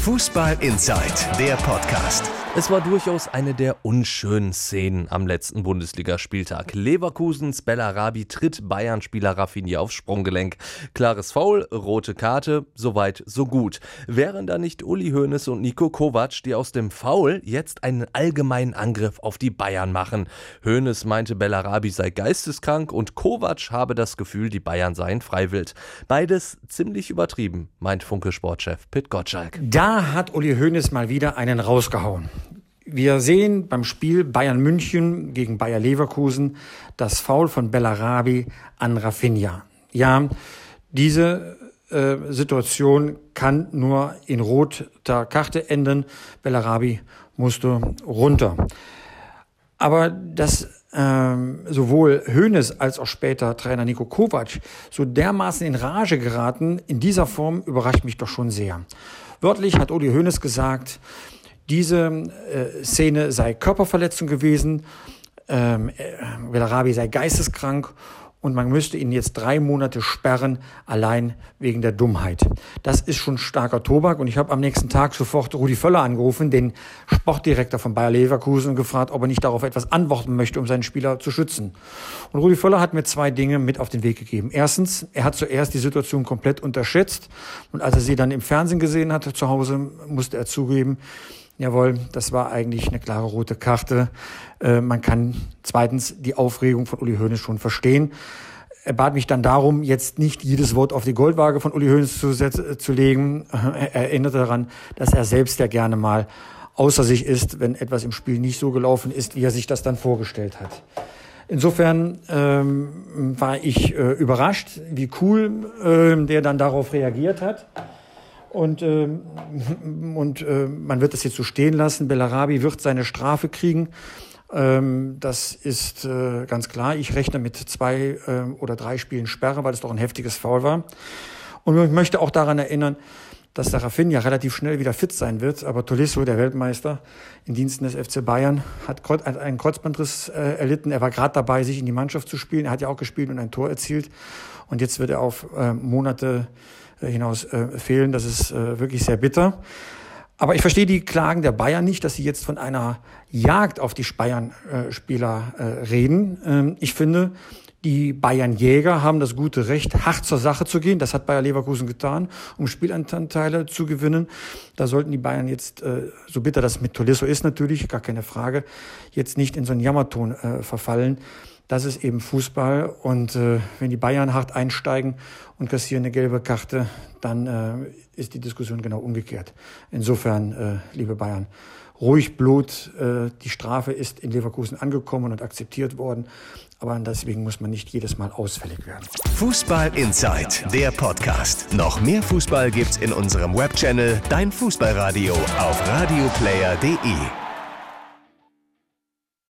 Fußball Inside, der Podcast. Es war durchaus eine der unschönen Szenen am letzten Bundesligaspieltag. Leverkusens Bellarabi tritt Bayern-Spieler Rafinha aufs Sprunggelenk. Klares Foul, rote Karte, soweit so gut. Wären da nicht Uli Hoeneß und Nico Kovac, die aus dem Foul jetzt einen allgemeinen Angriff auf die Bayern machen? Hoeneß meinte, Bellarabi sei geisteskrank und Kovac habe das Gefühl, die Bayern seien freiwillig. Beides ziemlich übertrieben, meint Funke-Sportchef Pit Gottschalk. Da hat Uli Hoeneß mal wieder einen rausgehauen. Wir sehen beim Spiel Bayern München gegen Bayer Leverkusen das Foul von Bellarabi an Rafinha. Ja, diese äh, Situation kann nur in roter Karte enden. Bellarabi musste runter. Aber dass ähm, sowohl Hoeneß als auch später Trainer Nico Kovac so dermaßen in Rage geraten, in dieser Form überrascht mich doch schon sehr. Wörtlich hat Uli Hoeneß gesagt, diese äh, Szene sei Körperverletzung gewesen, ähm, Bellarabi sei geisteskrank und man müsste ihn jetzt drei Monate sperren, allein wegen der Dummheit. Das ist schon starker Tobak und ich habe am nächsten Tag sofort Rudi Völler angerufen, den Sportdirektor von Bayer Leverkusen, und gefragt, ob er nicht darauf etwas antworten möchte, um seinen Spieler zu schützen. Und Rudi Völler hat mir zwei Dinge mit auf den Weg gegeben. Erstens, er hat zuerst die Situation komplett unterschätzt und als er sie dann im Fernsehen gesehen hat zu Hause, musste er zugeben, Jawohl, das war eigentlich eine klare rote Karte. Äh, man kann zweitens die Aufregung von Uli Hoeneß schon verstehen. Er bat mich dann darum, jetzt nicht jedes Wort auf die Goldwaage von Uli Hoeneß zu, zu legen. Er erinnerte daran, dass er selbst ja gerne mal außer sich ist, wenn etwas im Spiel nicht so gelaufen ist, wie er sich das dann vorgestellt hat. Insofern ähm, war ich äh, überrascht, wie cool äh, der dann darauf reagiert hat. Und, äh, und äh, man wird das jetzt so stehen lassen. Bellarabi wird seine Strafe kriegen. Ähm, das ist äh, ganz klar. Ich rechne mit zwei äh, oder drei Spielen Sperre, weil es doch ein heftiges Foul war. Und ich möchte auch daran erinnern, dass der Rafinha relativ schnell wieder fit sein wird. Aber Tolisso, der Weltmeister in Diensten des FC Bayern, hat einen Kreuzbandriss äh, erlitten. Er war gerade dabei, sich in die Mannschaft zu spielen. Er hat ja auch gespielt und ein Tor erzielt. Und jetzt wird er auf äh, Monate hinaus äh, fehlen. Das ist äh, wirklich sehr bitter. Aber ich verstehe die Klagen der Bayern nicht, dass sie jetzt von einer Jagd auf die Bayern-Spieler äh, reden. Ähm, ich finde, die Bayern-Jäger haben das gute Recht, hart zur Sache zu gehen. Das hat Bayer Leverkusen getan, um Spielanteile zu gewinnen. Da sollten die Bayern jetzt, äh, so bitter das mit Tolisso ist natürlich, gar keine Frage, jetzt nicht in so einen Jammerton äh, verfallen. Das ist eben Fußball. Und äh, wenn die Bayern hart einsteigen und kassieren eine gelbe Karte, dann äh, ist die Diskussion genau umgekehrt. Insofern, äh, liebe Bayern, ruhig Blut. Äh, die Strafe ist in Leverkusen angekommen und akzeptiert worden. Aber deswegen muss man nicht jedes Mal ausfällig werden. Fußball Inside, der Podcast. Noch mehr Fußball gibt's in unserem Webchannel Dein Fußballradio auf radioplayer.de.